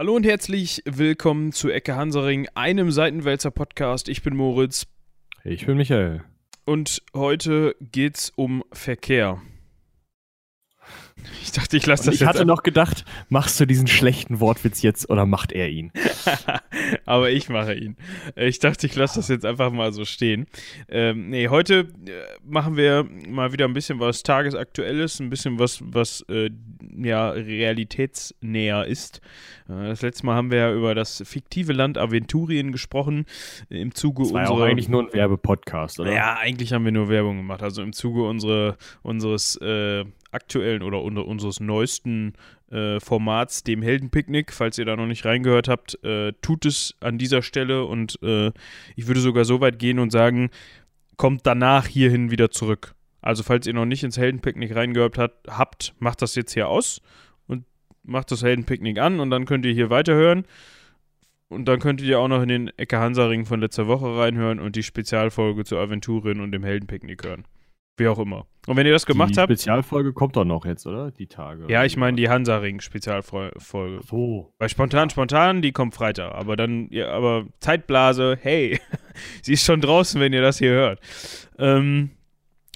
Hallo und herzlich willkommen zu Ecke Hansaring, einem Seitenwälzer Podcast. Ich bin Moritz. Ich bin Michael. Und heute geht's um Verkehr. Ich dachte, ich lasse das. Ich hatte noch gedacht, machst du diesen schlechten Wortwitz jetzt oder macht er ihn? Aber ich mache ihn. Ich dachte, ich lasse das jetzt einfach mal so stehen. Ähm, nee, heute äh, machen wir mal wieder ein bisschen was Tagesaktuelles, ein bisschen was, was äh, ja realitätsnäher ist. Äh, das letzte Mal haben wir ja über das fiktive Land Aventurien gesprochen. Im Zuge das war unserer. Ja auch eigentlich nur ein Werbepodcast, oder? Ja, eigentlich haben wir nur Werbung gemacht. Also im Zuge unsere, unseres äh, aktuellen oder unter unseres neuesten äh, Formats, dem Heldenpicknick. Falls ihr da noch nicht reingehört habt, äh, tut es an dieser Stelle und äh, ich würde sogar so weit gehen und sagen, kommt danach hierhin wieder zurück. Also falls ihr noch nicht ins Heldenpicknick reingehört habt, habt, macht das jetzt hier aus und macht das Heldenpicknick an und dann könnt ihr hier weiterhören. Und dann könntet ihr auch noch in den Ecke Hansaring von letzter Woche reinhören und die Spezialfolge zu Aventurin und dem Heldenpicknick hören. Wie auch immer. Und wenn ihr das gemacht die habt. Die Spezialfolge kommt doch noch jetzt, oder? Die Tage. Ja, ich meine die Hansaring-Spezialfolge. So. Bei Spontan, Spontan, die kommt Freitag. Aber dann, ja, aber Zeitblase, hey, sie ist schon draußen, wenn ihr das hier hört. Ähm,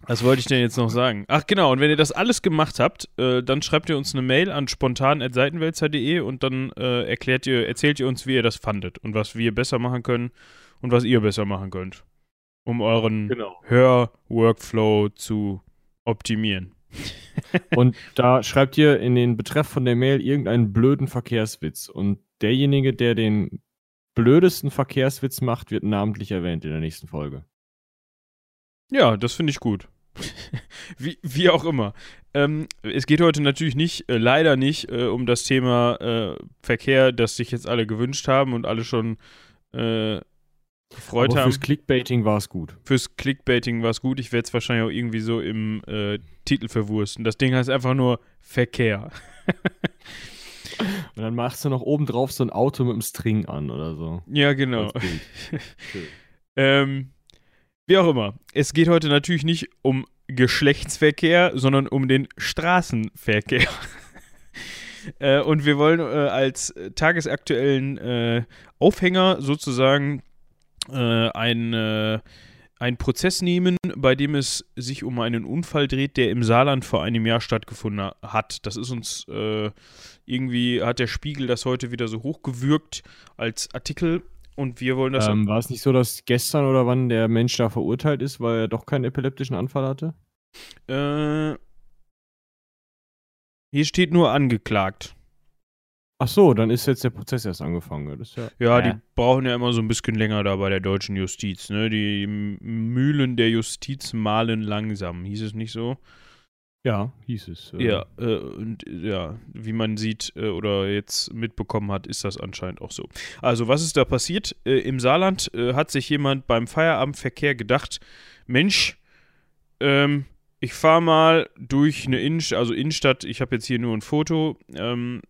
was wollte ich denn jetzt noch sagen? Ach genau, und wenn ihr das alles gemacht habt, äh, dann schreibt ihr uns eine Mail an spontan.seitenwälzer.de und dann äh, erklärt ihr, erzählt ihr uns, wie ihr das fandet und was wir besser machen können und was ihr besser machen könnt um euren genau. Hör-Workflow zu optimieren. und da schreibt ihr in den Betreff von der Mail irgendeinen blöden Verkehrswitz. Und derjenige, der den blödesten Verkehrswitz macht, wird namentlich erwähnt in der nächsten Folge. Ja, das finde ich gut. wie, wie auch immer. Ähm, es geht heute natürlich nicht, äh, leider nicht, äh, um das Thema äh, Verkehr, das sich jetzt alle gewünscht haben und alle schon äh, gefreut Aber haben. Fürs Clickbaiting war es gut. Fürs Clickbaiting war es gut. Ich werde es wahrscheinlich auch irgendwie so im äh, Titel verwursten. Das Ding heißt einfach nur Verkehr. Und dann machst du noch oben drauf so ein Auto mit einem String an oder so. Ja, genau. ähm, wie auch immer. Es geht heute natürlich nicht um Geschlechtsverkehr, sondern um den Straßenverkehr. äh, und wir wollen äh, als tagesaktuellen äh, Aufhänger sozusagen äh, ein, äh, einen Prozess nehmen, bei dem es sich um einen Unfall dreht, der im Saarland vor einem Jahr stattgefunden hat. Das ist uns äh, irgendwie, hat der Spiegel das heute wieder so hochgewürgt als Artikel und wir wollen das. Ähm, war es nicht so, dass gestern oder wann der Mensch da verurteilt ist, weil er doch keinen epileptischen Anfall hatte? Äh, hier steht nur angeklagt. Ach so, dann ist jetzt der Prozess erst angefangen. Das ja, ja äh. die brauchen ja immer so ein bisschen länger da bei der deutschen Justiz. Ne? Die Mühlen der Justiz malen langsam. Hieß es nicht so? Ja, hieß es. Äh. Ja, äh, und ja, wie man sieht äh, oder jetzt mitbekommen hat, ist das anscheinend auch so. Also, was ist da passiert? Äh, Im Saarland äh, hat sich jemand beim Feierabendverkehr gedacht: Mensch, ähm, ich fahre mal durch eine Innenstadt, also Innenstadt, ich habe jetzt hier nur ein Foto, ähm,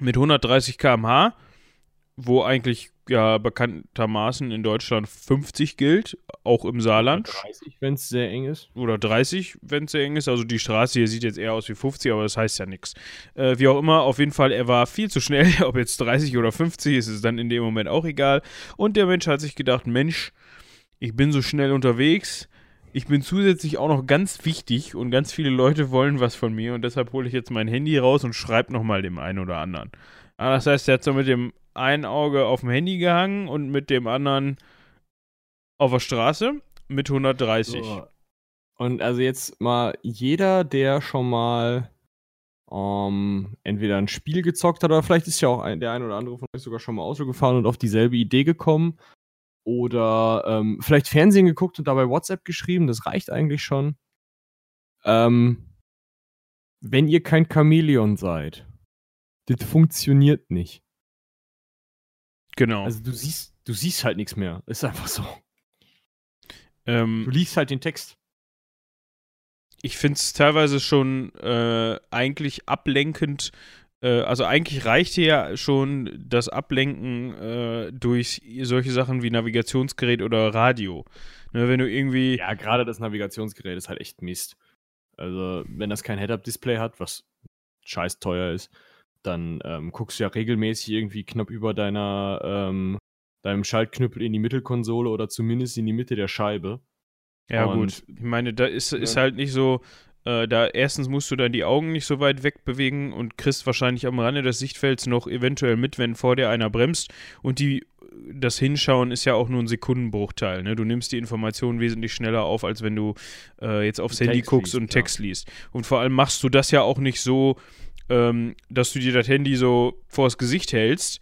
mit 130 km/h, wo eigentlich ja bekanntermaßen in Deutschland 50 gilt, auch im Saarland. Oder 30, wenn es sehr eng ist. Oder 30, wenn es sehr eng ist. Also die Straße hier sieht jetzt eher aus wie 50, aber das heißt ja nichts. Äh, wie auch immer, auf jeden Fall, er war viel zu schnell. Ob jetzt 30 oder 50 ist, ist dann in dem Moment auch egal. Und der Mensch hat sich gedacht, Mensch, ich bin so schnell unterwegs. Ich bin zusätzlich auch noch ganz wichtig und ganz viele Leute wollen was von mir und deshalb hole ich jetzt mein Handy raus und schreibe nochmal dem einen oder anderen. Ah, das heißt, er hat so mit dem einen Auge auf dem Handy gehangen und mit dem anderen auf der Straße mit 130. So. Und also jetzt mal jeder, der schon mal ähm, entweder ein Spiel gezockt hat oder vielleicht ist ja auch ein, der ein oder andere von euch sogar schon mal Auto gefahren und auf dieselbe Idee gekommen oder ähm, vielleicht Fernsehen geguckt und dabei WhatsApp geschrieben, das reicht eigentlich schon. Ähm, wenn ihr kein Chamäleon seid, das funktioniert nicht. Genau. Also du siehst, du siehst halt nichts mehr. Ist einfach so. Ähm, du liest halt den Text. Ich finde es teilweise schon äh, eigentlich ablenkend, äh, also eigentlich reicht hier ja schon das Ablenken äh, durch solche Sachen wie Navigationsgerät oder Radio. Ne, wenn du irgendwie. Ja, gerade das Navigationsgerät ist halt echt Mist. Also, wenn das kein Head-Up-Display hat, was scheiß teuer ist, dann ähm, guckst du ja regelmäßig irgendwie knapp über deiner, ähm, deinem Schaltknüppel in die Mittelkonsole oder zumindest in die Mitte der Scheibe. Ja, Und- gut. Ich meine, da ist, ist Ja. halt nicht so, äh, da erstens musst du dann die Augen nicht so weit wegbewegen und kriegst wahrscheinlich am Rande des Sichtfelds noch eventuell mit, wenn vor dir einer bremst. Und die, das Hinschauen ist ja auch nur ein Sekundenbruchteil. Ne? Du nimmst die Informationen wesentlich schneller auf, als wenn du äh, jetzt aufs Handy Text guckst liest, und ja. Text liest. Und vor allem machst du das ja auch nicht so, ähm, dass du dir das Handy so vors Gesicht hältst.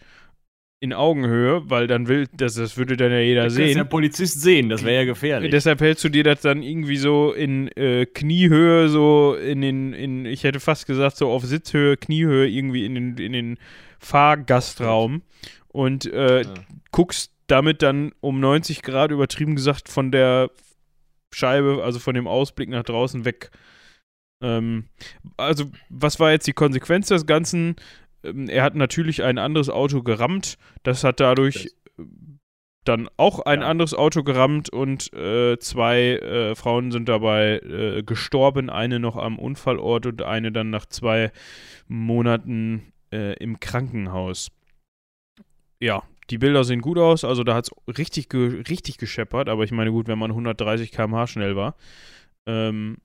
In Augenhöhe, weil dann will, das, das würde dann ja jeder Das sehen. kann der Polizist sehen, das wäre ja gefährlich. Deshalb hältst du dir das dann irgendwie so in äh, Kniehöhe, so in den, in, ich hätte fast gesagt, so auf Sitzhöhe, Kniehöhe, irgendwie in den, in den Fahrgastraum und äh, Ja. guckst damit dann um 90 Grad übertrieben gesagt von der Scheibe, also von dem Ausblick nach draußen weg. Ähm, also, was war jetzt die Konsequenz des Ganzen? Ähm, er hat natürlich ein anderes Auto gerammt. Das hat dadurch äh, dann auch ein Ja. anderes Auto gerammt und äh, zwei äh, Frauen sind dabei äh, gestorben. Eine noch am Unfallort und eine dann nach zwei Monaten äh, im Krankenhaus. Ja, die Bilder sehen gut aus. Also da hat es richtig, ge richtig gescheppert. Aber ich meine, gut, wenn man 130 km/h schnell war. Ähm,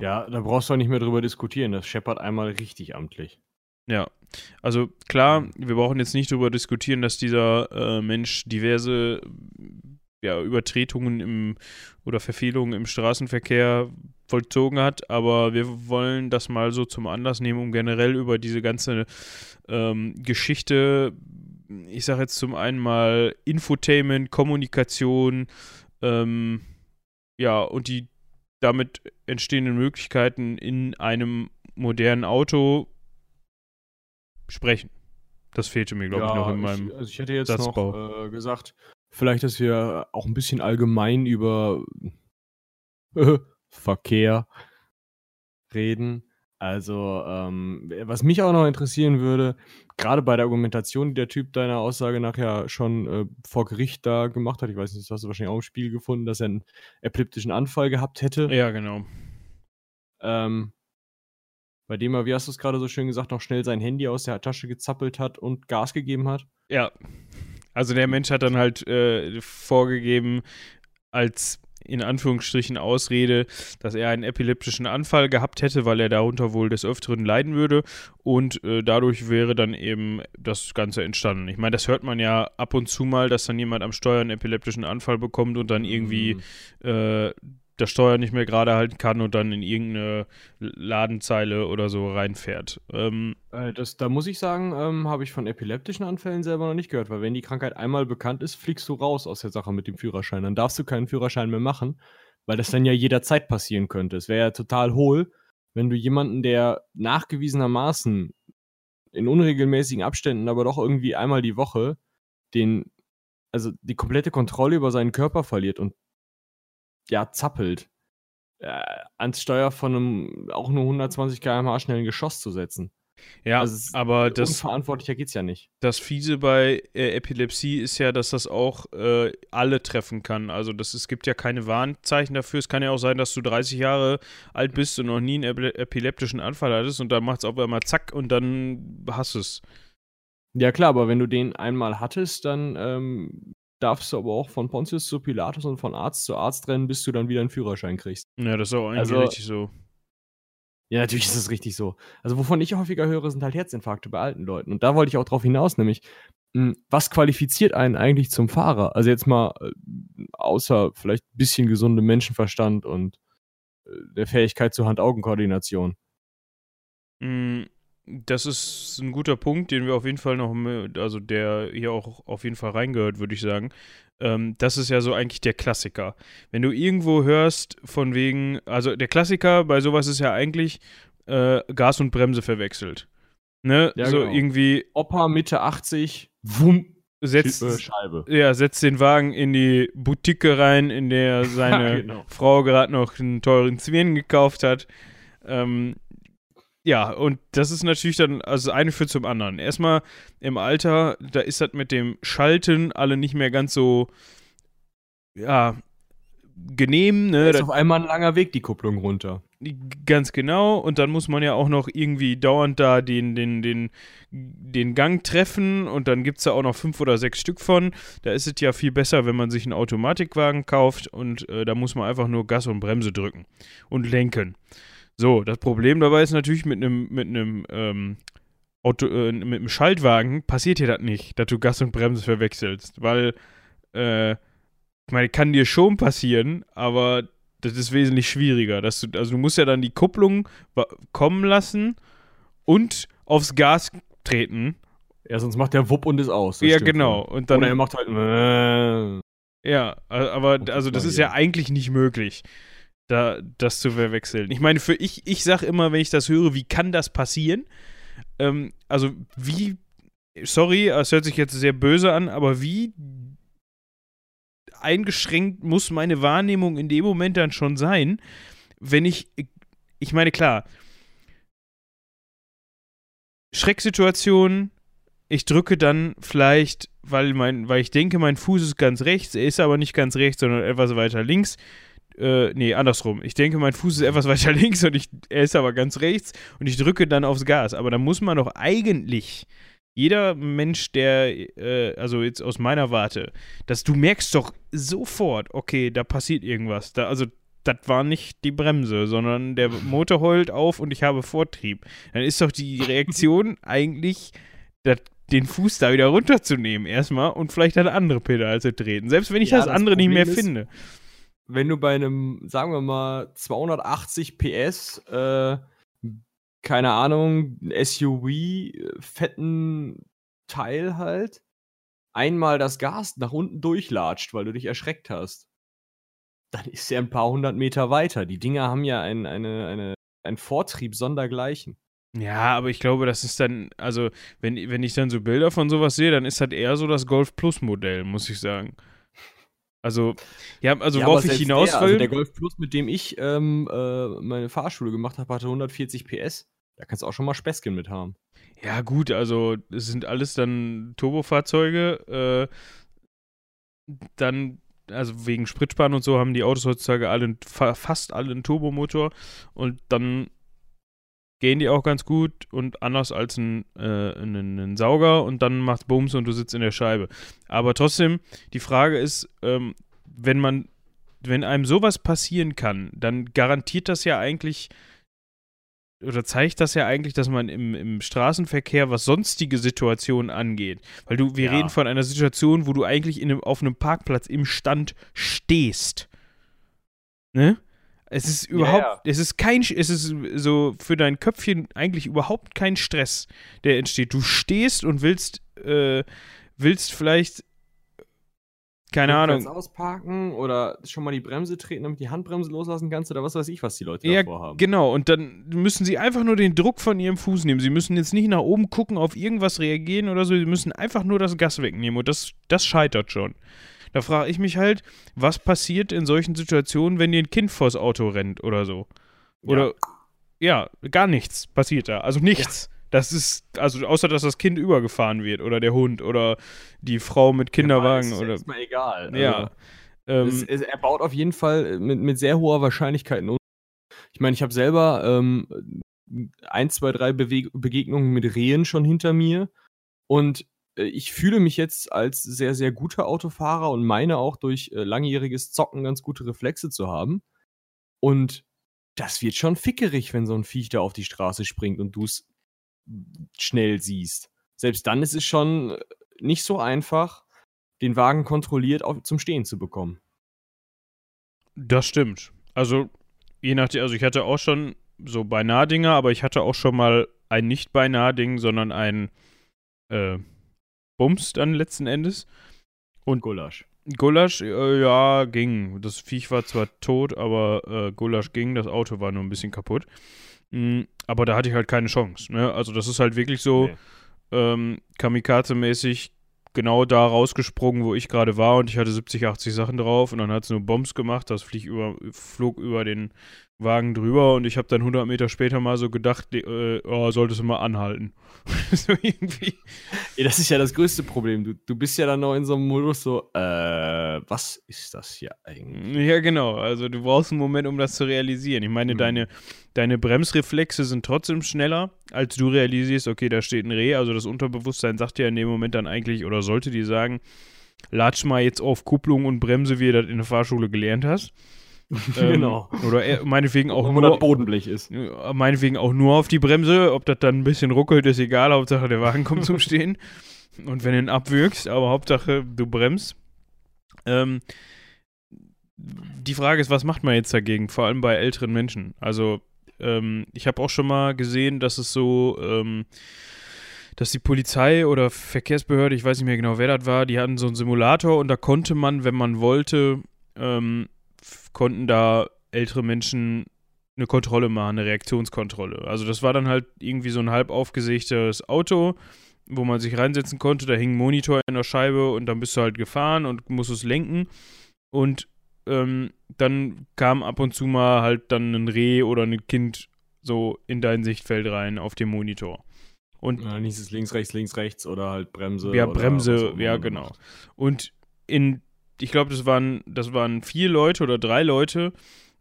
ja, da brauchst du auch nicht mehr drüber diskutieren. Das scheppert einmal richtig amtlich. Ja, also klar, wir brauchen jetzt nicht darüber diskutieren, dass dieser äh, Mensch diverse ja, Übertretungen im oder Verfehlungen im Straßenverkehr vollzogen hat, aber wir wollen das mal so zum Anlass nehmen, um generell über diese ganze ähm, Geschichte, ich sage jetzt zum einen mal Infotainment, Kommunikation, ähm, ja, und die damit entstehenden Möglichkeiten in einem modernen Auto sprechen. Das fehlte mir, glaube ich, noch in meinem. Ich, also ich hätte jetzt Satzbau. noch äh, gesagt, vielleicht, dass wir auch ein bisschen allgemein über Verkehr reden. Also, ähm, was mich auch noch interessieren würde, gerade bei der Argumentation, die der Typ deiner Aussage nachher schon äh, vor Gericht da gemacht hat, ich weiß nicht, das hast du wahrscheinlich auch im Spiel gefunden, dass er einen epileptischen Anfall gehabt hätte. Ja, genau. Ähm, bei dem er, wie hast du es gerade so schön gesagt, noch schnell sein Handy aus der Tasche gezappelt hat und Gas gegeben hat. Ja. Also der Mensch hat dann halt äh, vorgegeben, als in Anführungsstrichen Ausrede, dass er einen epileptischen Anfall gehabt hätte, weil er darunter wohl des Öfteren leiden würde und äh, dadurch wäre dann eben das Ganze entstanden. Ich meine, das hört man ja ab und zu mal, dass dann jemand am Steuer einen epileptischen Anfall bekommt und dann irgendwie Mhm. äh, das Steuer nicht mehr gerade halten kann und dann in irgendeine Ladenzeile oder so reinfährt. Ähm, Äh, das, da muss ich sagen, ähm, habe ich von epileptischen Anfällen selber noch nicht gehört, weil wenn die Krankheit einmal bekannt ist, fliegst du raus aus der Sache mit dem Führerschein. Dann darfst du keinen Führerschein mehr machen, weil das dann ja jederzeit passieren könnte. Es wäre ja total hohl, wenn du jemanden, der nachgewiesenermaßen in unregelmäßigen Abständen, aber doch irgendwie einmal die Woche, den, also die komplette Kontrolle über seinen Körper verliert und ja, zappelt, äh, ans Steuer von einem auch nur 120 km/h schnellen Geschoss zu setzen. ja, Also aber das, Unverantwortlicher geht's ja nicht. Das Fiese bei äh, Epilepsie ist ja, dass das auch äh, alle treffen kann. Also das, es gibt ja keine Warnzeichen dafür. Es kann ja auch sein, dass du 30 Jahre alt bist und noch nie einen epile epileptischen Anfall hattest und dann macht es auf einmal zack und dann hast es. Ja klar, aber wenn du den einmal hattest, dann ähm, darfst du aber auch von Pontius zu Pilatus und von Arzt zu Arzt rennen, bis du dann wieder einen Führerschein kriegst. Ja, das ist auch eigentlich Also- richtig so. Ja, natürlich ist das richtig so. Also wovon ich häufiger höre, sind halt Herzinfarkte bei alten Leuten. Und da wollte ich auch drauf hinaus, nämlich, mh, was qualifiziert einen eigentlich zum Fahrer? Also jetzt mal, äh, außer vielleicht ein bisschen gesundem Menschenverstand und äh, der Fähigkeit zur Hand-Augen-Koordination. Mm, Das ist ein guter Punkt, den wir auf jeden Fall noch, also der hier auch auf jeden Fall reingehört, würde ich sagen. Ähm, das ist ja so eigentlich der Klassiker. Wenn du irgendwo hörst, von wegen, also der Klassiker bei sowas ist ja eigentlich äh, Gas und Bremse verwechselt. Ne? Ja, so genau. irgendwie Opa Mitte 80, wumm, setzt, Scheibe. ja, setzt den Wagen in die Boutique rein, in der seine genau. Frau gerade noch einen teuren Zwirn gekauft hat. Ähm, ja, und das ist natürlich dann, also das eine führt zum anderen. Erstmal im Alter, da ist das mit dem Schalten alle nicht mehr ganz so, ja, genehm, Da ne? ist Das, auf einmal ein langer Weg die Kupplung runter. Ganz genau. Und dann muss man ja auch noch irgendwie dauernd da den, den, den, den Gang treffen. Und dann gibt es da auch noch fünf oder sechs Stück von. Da ist es ja viel besser, wenn man sich einen Automatikwagen kauft. Und äh, da muss man einfach nur Gas und Bremse drücken und lenken. So, das Problem dabei ist natürlich mit einem mit einem ähm, Auto, äh, mit einem Schaltwagen passiert dir das nicht, dass du Gas und Bremse verwechselst, weil äh, ich meine, kann dir schon passieren, aber das ist wesentlich schwieriger. Dass du, also du musst ja dann die Kupplung kommen lassen und aufs Gas treten. Ja, sonst macht der Wupp und ist aus. Ja, genau. Und dann, Oder er macht halt. Äh, ja, aber also das ist ja eigentlich nicht möglich, da, das zu verwechseln. Ich meine, für ich, ich sag immer, wenn ich das höre, wie kann das passieren? Ähm, also wie, sorry, es hört sich jetzt sehr böse an, aber wie eingeschränkt muss meine Wahrnehmung in dem Moment dann schon sein, wenn ich, ich meine, klar, Schrecksituation, ich drücke dann vielleicht, weil, mein, weil ich denke, mein Fuß ist ganz rechts, er ist aber nicht ganz rechts, sondern etwas weiter links. Äh, nee, andersrum. Ich denke, mein Fuß ist etwas weiter links und ich, er ist aber ganz rechts und ich drücke dann aufs Gas. Aber da muss man doch eigentlich jeder Mensch, der, äh, also jetzt aus meiner Warte, dass du merkst doch sofort, okay, da passiert irgendwas. Da, also das war nicht die Bremse, sondern der Motor heult auf und ich habe Vortrieb. Dann ist doch die Reaktion eigentlich, dat, den Fuß da wieder runterzunehmen erstmal und vielleicht eine andere Pedal zu treten. Selbst wenn ich ja, das, das, andere Problem nicht mehr ist, finde. Wenn du bei einem, sagen wir mal, 280 PS äh, keine Ahnung, SUV, äh, fetten Teil halt, einmal das Gas nach unten durchlatscht, weil du dich erschreckt hast, dann ist er ein paar hundert Meter weiter. Die Dinger haben ja ein, eine, eine, einen Vortrieb sondergleichen. Ja, aber ich glaube, das ist dann, also, wenn, wenn ich dann so Bilder von sowas sehe, dann ist das eher so das Golf Plus Modell, muss ich sagen. Also, ja, also ja, worauf ich hinaus der, will. Also der Golf Plus, mit dem ich ähm, äh, meine Fahrschule gemacht habe, hatte 140 PS. Da kannst du auch schon mal Späßchen mit haben. Ja, gut, also es sind alles dann Turbofahrzeuge. Äh, dann, also wegen Spritsparen und so haben die Autos heutzutage alle, fast alle einen Turbomotor. Und dann gehen die auch ganz gut und anders als ein, äh, ein, ein Sauger und dann macht Bums und du sitzt in der Scheibe. Aber trotzdem, die Frage ist, ähm, wenn man, wenn einem sowas passieren kann, dann garantiert das ja eigentlich oder zeigt das ja eigentlich, dass man im, im Straßenverkehr, was sonstige Situationen angeht, weil du, wir ja. reden von einer Situation, wo du eigentlich in einem, auf einem Parkplatz im Stand stehst. Ne? Es ist überhaupt, ja, ja. es ist kein, es ist so für dein Köpfchen eigentlich überhaupt kein Stress, der entsteht. Du stehst und willst, äh, willst vielleicht keine Ahnung. ausparken oder schon mal die Bremse treten, damit die Handbremse loslassen kannst oder was weiß ich, was die Leute ja, davor haben. Genau, und dann müssen sie einfach nur den Druck von ihrem Fuß nehmen. Sie müssen jetzt nicht nach oben gucken, auf irgendwas reagieren oder so. Sie müssen einfach nur das Gas wegnehmen und das, das scheitert schon. Da frage ich mich halt, was passiert in solchen Situationen, wenn dir ein Kind vors Auto rennt oder so? Oder ja, ja gar nichts passiert da. Also nichts. Ja. Das ist, also außer dass das Kind übergefahren wird oder der Hund oder die Frau mit Kinderwagen. Ja, ist, oder, ist mir egal. Ja. Also, ähm, es, es, er baut auf jeden Fall mit, mit sehr hoher Wahrscheinlichkeit um. Ich meine, ich habe selber ähm, ein, zwei, drei Beweg Begegnungen mit Rehen schon hinter mir und ich fühle mich jetzt als sehr, sehr guter Autofahrer und meine auch durch äh, langjähriges Zocken ganz gute Reflexe zu haben. Und das wird schon fickerig, wenn so ein Viech da auf die Straße springt und du es schnell siehst. Selbst dann ist es schon äh, nicht so einfach, den Wagen kontrolliert auf, zum Stehen zu bekommen. Das stimmt. Also, je nachdem, also ich hatte auch schon so beinahe Dinger, aber ich hatte auch schon mal ein nicht beinahe Ding, sondern ein äh, Bums dann letzten Endes. Und Gulasch. Gulasch, äh, ja, ging. Das Viech war zwar tot, aber äh, Gulasch ging. Das Auto war nur ein bisschen kaputt. Mhm, aber da hatte ich halt keine Chance. Ne? Also das ist halt wirklich so nee. ähm, Kamikaze-mäßig genau da rausgesprungen, wo ich gerade war und ich hatte 70, 80 Sachen drauf und dann hat es nur Bombs gemacht, das flieg über, flog über den Wagen drüber und ich habe dann 100 Meter später mal so gedacht, äh, oh, solltest du mal anhalten. so irgendwie. Ja, das ist ja das größte Problem. Du, du bist ja dann noch in so einem Modus so, äh, was ist das hier eigentlich? Ja, genau. Also du brauchst einen Moment, um das zu realisieren. Ich meine, hm. deine, deine Bremsreflexe sind trotzdem schneller, als du realisierst, okay, da steht ein Reh. Also das Unterbewusstsein sagt dir in dem Moment dann eigentlich, oder sollte dir sagen, latsch mal jetzt auf Kupplung und Bremse, wie du das in der Fahrschule gelernt hast. ähm, genau. Oder er, meinetwegen auch nur. Das Bodenblech ist. Meinetwegen auch nur auf die Bremse. Ob das dann ein bisschen ruckelt, ist egal. Hauptsache der Wagen kommt zum Stehen. Und wenn du ihn abwürgst, aber Hauptsache du bremst. Ähm, die Frage ist, was macht man jetzt dagegen? Vor allem bei älteren Menschen. Also, ähm, ich habe auch schon mal gesehen, dass es so. Ähm, dass die Polizei oder Verkehrsbehörde, ich weiß nicht mehr genau, wer das war, die hatten so einen Simulator und da konnte man, wenn man wollte, ähm, konnten da ältere Menschen eine Kontrolle machen, eine Reaktionskontrolle. Also das war dann halt irgendwie so ein halb aufgesägtes Auto, wo man sich reinsetzen konnte. Da hing ein Monitor in der Scheibe und dann bist du halt gefahren und musstest lenken. Und ähm, dann kam ab und zu mal halt dann ein Reh oder ein Kind so in dein Sichtfeld rein auf dem Monitor. Und ja, nicht es links, rechts, links, rechts oder halt Bremse. Ja, Bremse, ja, genau. Und in ich glaube, das waren, das waren vier Leute oder drei Leute,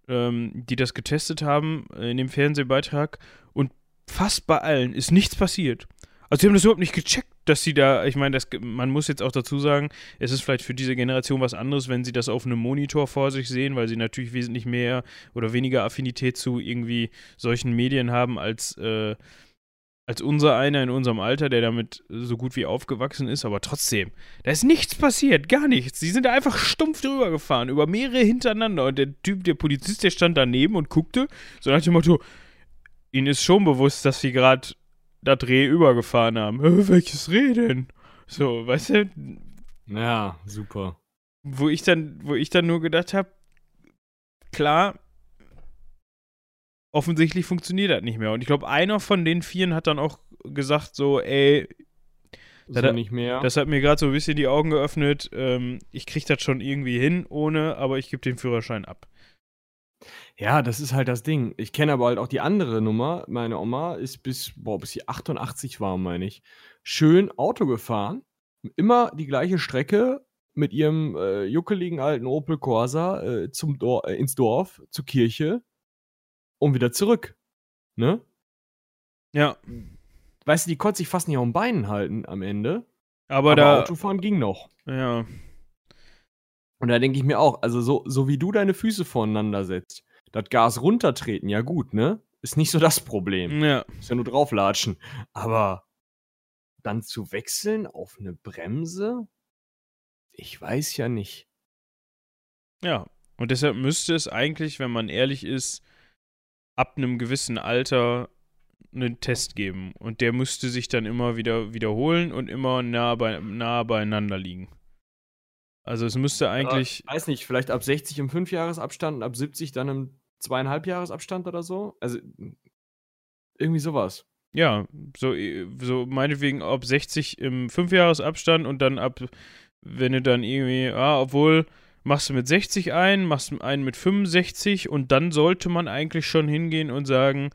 ähm, die das getestet haben in dem Fernsehbeitrag und fast bei allen ist nichts passiert. Also sie haben das überhaupt nicht gecheckt, dass sie da, ich meine, man muss jetzt auch dazu sagen, es ist vielleicht für diese Generation was anderes, wenn sie das auf einem Monitor vor sich sehen, weil sie natürlich wesentlich mehr oder weniger Affinität zu irgendwie solchen Medien haben als äh, als unser einer in unserem Alter, der damit so gut wie aufgewachsen ist, aber trotzdem, da ist nichts passiert, gar nichts. Sie sind da einfach stumpf drüber gefahren, über mehrere hintereinander und der Typ, der Polizist, der stand daneben und guckte, so nach dem Motto, ihnen ist schon bewusst, dass sie gerade das Reh übergefahren haben. Äh, welches Reh denn? So, weißt du? Ja, super. Wo ich dann, wo ich dann nur gedacht habe, klar, offensichtlich funktioniert das nicht mehr. Und ich glaube, einer von den Vieren hat dann auch gesagt, so, ey, das, hat, nicht mehr. das hat mir gerade so ein bisschen die Augen geöffnet. Ähm, ich kriege das schon irgendwie hin, ohne, aber ich gebe den Führerschein ab. Ja, das ist halt das Ding. Ich kenne aber halt auch die andere Nummer. Meine Oma ist bis, boah, bis sie 88 war, meine ich, schön Auto gefahren. Immer die gleiche Strecke mit ihrem äh, juckeligen alten Opel Corsa äh, zum Dor äh, ins Dorf, zur Kirche und wieder zurück. Ne? Ja. Weißt du, die konnte sich fast nicht auf den Beinen halten am Ende. Aber, aber da. Autofahren ging noch. Ja. Und da denke ich mir auch, also so, so wie du deine Füße voneinander setzt, das Gas runtertreten, ja gut, ne? Ist nicht so das Problem. Ja. Ist ja nur drauflatschen. Aber dann zu wechseln auf eine Bremse, ich weiß ja nicht. Ja, und deshalb müsste es eigentlich, wenn man ehrlich ist, ab einem gewissen Alter einen Test geben. Und der müsste sich dann immer wieder wiederholen und immer nah, bei, nah beieinander liegen. Also es müsste eigentlich. Ja, weiß nicht, vielleicht ab 60 im 5-Jahres-Abstand und ab 70 dann im 2,5-Jahres-Abstand oder so. Also irgendwie sowas. Ja, so, so meinetwegen ab 60 im 5-Jahres-Abstand und dann ab, wenn du dann irgendwie, ah, obwohl machst du mit 60 ein, machst du einen mit 65 und dann sollte man eigentlich schon hingehen und sagen,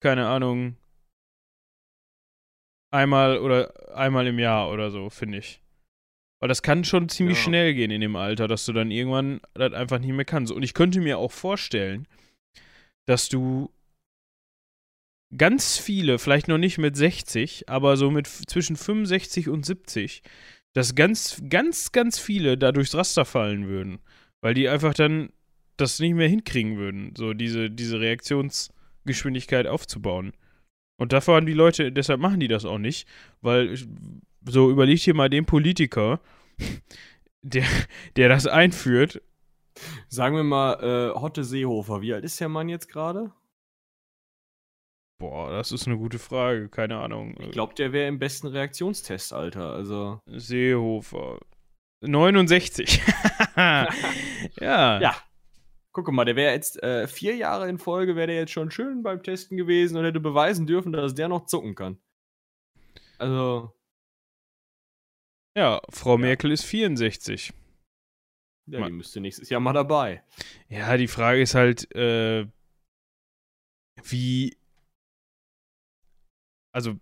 keine Ahnung, einmal oder einmal im Jahr oder so, finde ich. Weil das kann schon ziemlich ja. schnell gehen in dem Alter, dass du dann irgendwann das einfach nicht mehr kannst. Und ich könnte mir auch vorstellen, dass du ganz viele, vielleicht noch nicht mit 60, aber so mit zwischen 65 und 70, dass ganz, ganz, ganz viele da durchs Raster fallen würden. Weil die einfach dann das nicht mehr hinkriegen würden, so diese, diese Reaktionsgeschwindigkeit aufzubauen. Und dafür haben die Leute, deshalb machen die das auch nicht, weil so überlegt hier mal den Politiker, der, der das einführt. Sagen wir mal, äh, Hotte Seehofer, wie alt ist der Mann jetzt gerade? Boah, das ist eine gute Frage. Keine Ahnung. Ich glaube, der wäre im besten Reaktionstestalter. Also. Seehofer. 69. ja. Ja. Guck mal, der wäre jetzt äh, vier Jahre in Folge, wäre der jetzt schon schön beim Testen gewesen und hätte beweisen dürfen, dass der noch zucken kann. Also. Ja, Frau ja. Merkel ist 64. Ja, die müsste nächstes Jahr mal dabei. Ja, die Frage ist halt, äh, wie also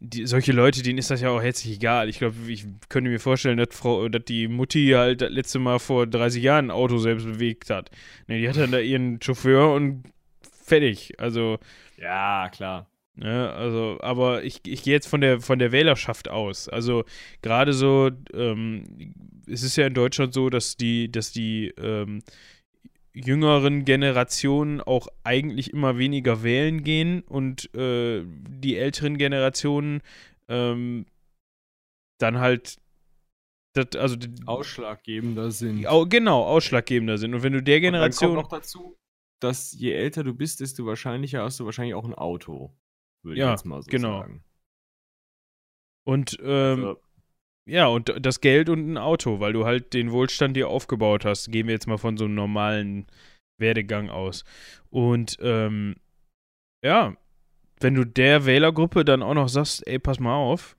die, solche Leute, denen ist das ja auch herzlich egal. Ich glaube, ich könnte mir vorstellen, dass, Frau, dass die Mutti halt das letzte Mal vor 30 Jahren ein Auto selbst bewegt hat. Ne, die hat dann da ihren Chauffeur und fertig. Also. Ja, klar. Ja, also, aber ich, ich gehe jetzt von der, von der Wählerschaft aus. Also gerade so, ähm, es ist ja in Deutschland so, dass die, dass die ähm, jüngeren Generationen auch eigentlich immer weniger wählen gehen und äh, die älteren Generationen ähm, dann halt das, also ausschlaggebender sind. Au, genau, ausschlaggebender sind. Und wenn du der Generation. Und dann kommt noch dazu, dass je älter du bist, desto wahrscheinlicher hast du wahrscheinlich auch ein Auto. Würde ja, ich jetzt mal so genau. sagen. Und ähm, also, ja, und das Geld und ein Auto, weil du halt den Wohlstand dir aufgebaut hast. Gehen wir jetzt mal von so einem normalen Werdegang aus. Und ähm, ja, wenn du der Wählergruppe dann auch noch sagst, ey, pass mal auf,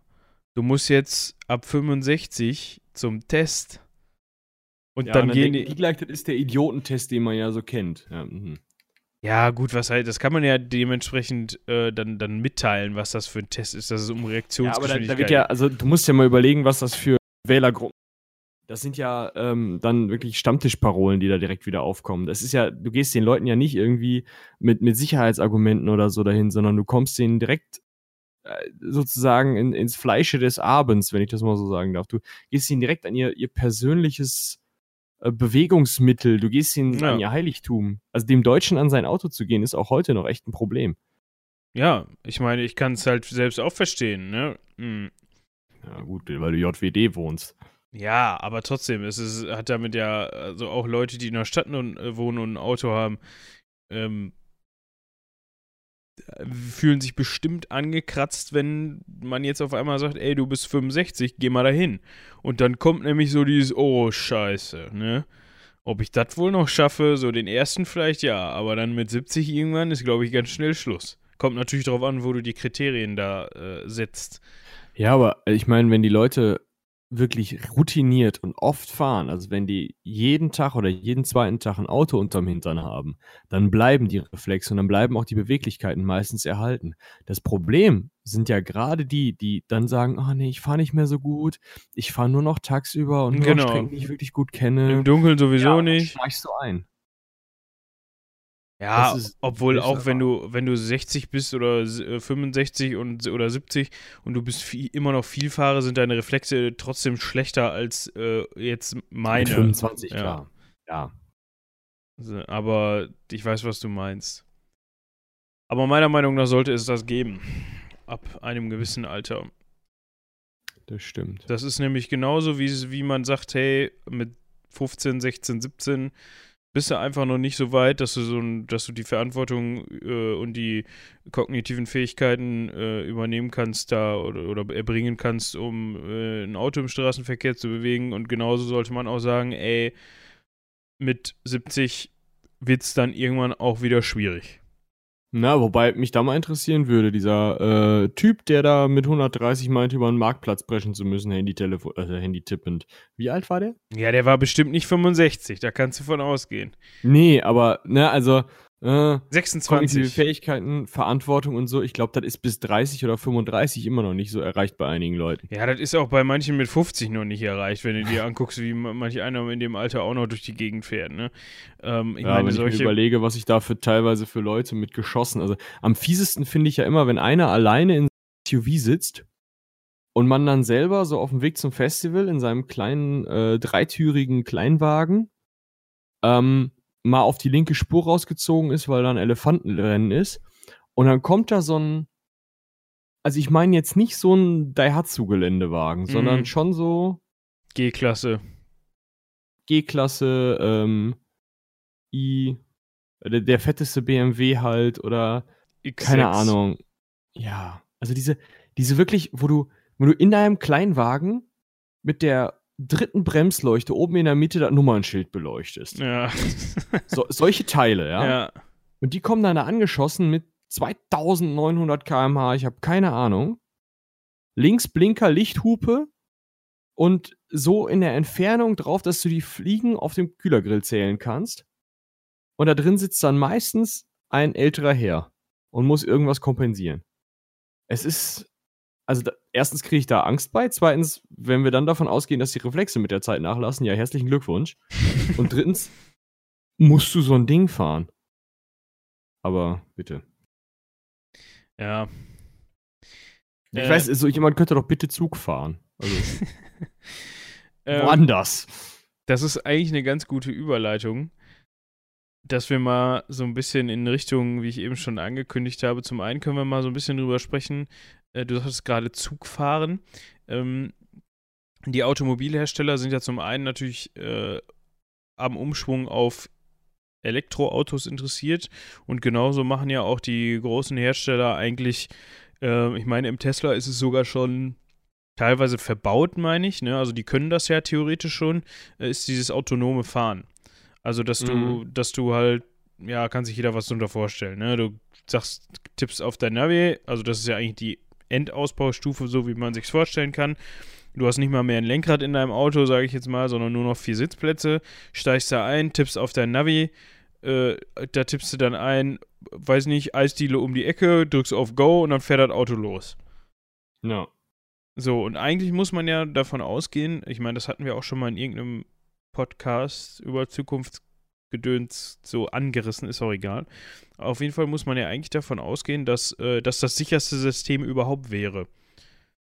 du musst jetzt ab 65 zum Test. Und ja, dann, dann gehen die. Gleich, das ist der Idiotentest, den man ja so kennt. Ja, mhm. Ja, gut, was halt, das kann man ja dementsprechend äh, dann, dann mitteilen, was das für ein Test ist, dass es um Reaktionsgeschwindigkeit ja, aber da, da wird ja, also du musst ja mal überlegen, was das für Wählergruppen das sind ja ähm, dann wirklich Stammtischparolen, die da direkt wieder aufkommen. Das ist ja, du gehst den Leuten ja nicht irgendwie mit, mit Sicherheitsargumenten oder so dahin, sondern du kommst denen direkt äh, sozusagen in, ins Fleische des Abends, wenn ich das mal so sagen darf. Du gehst ihnen direkt an ihr, ihr persönliches Bewegungsmittel, du gehst ihnen ja. an ihr Heiligtum. Also dem Deutschen an sein Auto zu gehen, ist auch heute noch echt ein Problem. Ja, ich meine, ich kann es halt selbst auch verstehen, ne? Mhm. Ja, gut, weil du JWD wohnst. Ja, aber trotzdem, es ist, hat damit ja, also auch Leute, die in der Stadt nun, äh, wohnen und ein Auto haben, ähm, fühlen sich bestimmt angekratzt, wenn man jetzt auf einmal sagt, ey, du bist 65, geh mal dahin. Und dann kommt nämlich so dieses, oh, scheiße, ne? Ob ich das wohl noch schaffe, so den ersten vielleicht ja, aber dann mit 70 irgendwann ist, glaube ich, ganz schnell Schluss. Kommt natürlich darauf an, wo du die Kriterien da äh, setzt. Ja, aber ich meine, wenn die Leute wirklich routiniert und oft fahren, also wenn die jeden Tag oder jeden zweiten Tag ein Auto unterm Hintern haben, dann bleiben die Reflexe und dann bleiben auch die Beweglichkeiten meistens erhalten. Das Problem sind ja gerade die, die dann sagen, ah oh, nee, ich fahre nicht mehr so gut, ich fahre nur noch tagsüber und nur genau. Strecken, die ich wirklich gut kenne. Im Dunkeln sowieso ja, nicht. Schleichst du ein. Ja, obwohl auch wenn du, wenn du 60 bist oder 65 äh, und, oder 70 und du bist viel, immer noch Vielfahrer, sind deine Reflexe trotzdem schlechter als äh, jetzt meine. Mit 25, ja. klar. Ja. Aber ich weiß, was du meinst. Aber meiner Meinung nach sollte es das geben. Ab einem gewissen Alter. Das stimmt. Das ist nämlich genauso, wie, wie man sagt, hey, mit 15, 16, 17 bist du einfach noch nicht so weit, dass du so dass du die Verantwortung äh, und die kognitiven Fähigkeiten äh, übernehmen kannst da oder, oder erbringen kannst, um äh, ein Auto im Straßenverkehr zu bewegen. Und genauso sollte man auch sagen, ey, mit 70 wird es dann irgendwann auch wieder schwierig. Na, wobei mich da mal interessieren würde, dieser äh, Typ, der da mit 130 meinte, über einen Marktplatz brechen zu müssen, Handy, Telefon, äh, Handy tippend. Wie alt war der? Ja, der war bestimmt nicht 65, da kannst du von ausgehen. Nee, aber, ne, also, äh, 26. Fähigkeiten, Verantwortung und so, ich glaube, das ist bis 30 oder 35 immer noch nicht so erreicht bei einigen Leuten. Ja, das ist auch bei manchen mit 50 noch nicht erreicht, wenn du dir anguckst, wie manch einer in dem Alter auch noch durch die Gegend fährt. Ne? Ähm, ich ja, meine, wenn solche ich mir überlege, was ich da für teilweise für Leute mit geschossen. Also am fiesesten finde ich ja immer, wenn einer alleine in SUV sitzt und man dann selber so auf dem Weg zum Festival in seinem kleinen äh, dreitürigen Kleinwagen ähm, mal auf die linke Spur rausgezogen ist, weil da ein Elefantenrennen ist. Und dann kommt da so ein, also ich meine jetzt nicht so ein Daihatsu-Geländewagen, mhm. sondern schon so G-Klasse. G-Klasse, ähm, I, der, der, fetteste BMW halt oder X6. keine Ahnung. Ja, also diese, diese wirklich, wo du, wo du in deinem Kleinwagen mit der dritten Bremsleuchte oben in der Mitte das Nummernschild beleuchtest. Ja. so, solche Teile, ja? ja. Und die kommen dann da angeschossen mit 2900 km/h, ich habe keine Ahnung. Links Blinker, Lichthupe und so in der Entfernung drauf, dass du die Fliegen auf dem Kühlergrill zählen kannst. Und da drin sitzt dann meistens ein älterer Herr. und muss irgendwas kompensieren. Es ist, also da, erstens kriege ich da Angst bei, zweitens, wenn wir dann davon ausgehen, dass die Reflexe mit der Zeit nachlassen, ja, herzlichen Glückwunsch. und drittens, musst du so ein Ding fahren. Aber bitte. Ja. Ich Äh, weiß, so jemand könnte doch bitte Zug fahren. Also, ähm, woanders. Das ist eigentlich eine ganz gute Überleitung, dass wir mal so ein bisschen in Richtung, wie ich eben schon angekündigt habe, zum einen können wir mal so ein bisschen drüber sprechen. Äh, du sagst gerade Zugfahren. Ähm, die Automobilhersteller sind ja zum einen natürlich äh, am Umschwung auf Elektroautos interessiert und genauso machen ja auch die großen Hersteller eigentlich, äh, ich meine, im Tesla ist es sogar schon teilweise verbaut, meine ich, ne? Also die können das ja theoretisch schon, äh, ist dieses autonome Fahren. Also, dass du, Mhm. dass du halt, ja, kann sich jeder was drunter vorstellen, ne? Du sagst, tippst auf dein Navi, also das ist ja eigentlich die Endausbaustufe, so wie man sich's vorstellen kann. Du hast nicht mal mehr ein Lenkrad in deinem Auto, sage ich jetzt mal, sondern nur noch vier Sitzplätze. Steigst da ein, tippst auf dein Navi, äh, da tippst du dann ein, weiß nicht, Eisdiele um die Ecke, drückst auf Go und dann fährt das Auto los. Ja. So, und eigentlich muss man ja davon ausgehen, ich meine, das hatten wir auch schon mal in irgendeinem Podcast über Zukunftsgedöns so angerissen, ist auch egal. Auf jeden Fall muss man ja eigentlich davon ausgehen, dass, äh, dass das sicherste System überhaupt wäre.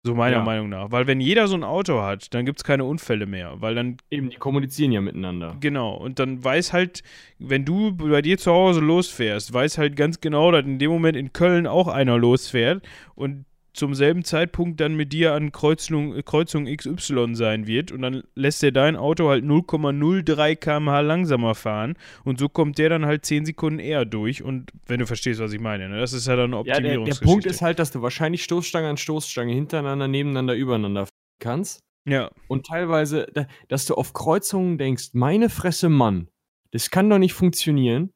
So meiner Ja. Meinung nach. Weil wenn jeder so ein Auto hat, dann gibt es keine Unfälle mehr. Weil dann Eben, die kommunizieren ja miteinander. Genau, und dann weiß halt, wenn du bei dir zu Hause losfährst, weiß halt ganz genau, dass in dem Moment in Köln auch einer losfährt und zum selben Zeitpunkt dann mit dir an Kreuzung, Kreuzung XY sein wird und dann lässt er dein Auto halt 0,03 km/h langsamer fahren und so kommt der dann halt 10 Sekunden eher durch und wenn du verstehst, was ich meine, ne? das ist ja dann eine Ja, der, der Optimierungsgeschichte. Punkt ist halt, dass du wahrscheinlich Stoßstange an Stoßstange hintereinander, nebeneinander, übereinander fahren kannst. Ja, Und teilweise, da- dass du auf Kreuzungen denkst, meine Fresse, Mann, das kann doch nicht funktionieren.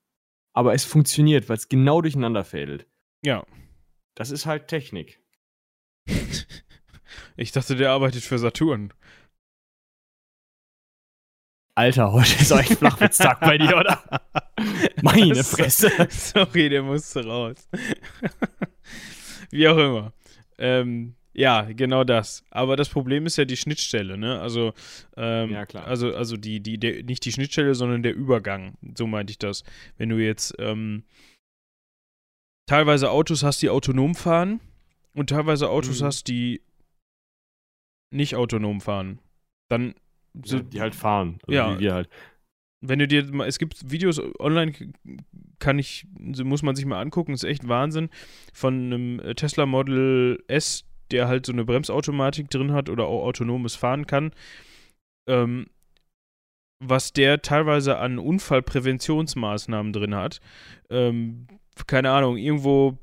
Aber es funktioniert, weil es genau durcheinander fädelt. ja. Das ist halt Technik. Ich dachte, der arbeitet für Saturn. Alter, heute ist euch Flachwitztag bei dir, oder? Meine Fresse. Sorry, der musste raus. Wie auch immer. Ähm, ja, genau das. Aber das Problem ist ja die Schnittstelle, ne? Also, ähm, Ja, also, also die, die, der, nicht die Schnittstelle, sondern der Übergang. So meinte ich das. Wenn du jetzt ähm, teilweise Autos hast, die autonom fahren und teilweise Autos Mhm. hast, die nicht autonom fahren, dann so, So, die halt fahren. Also Ja. Wie wir halt. wenn du dir mal, es gibt Videos online, kann ich, muss man sich mal angucken, ist echt Wahnsinn, von einem äh, Tesla Model S, der halt so eine Bremsautomatik drin hat oder auch autonomes Fahren kann, ähm, was der teilweise an Unfallpräventionsmaßnahmen drin hat. Ähm, keine Ahnung, irgendwo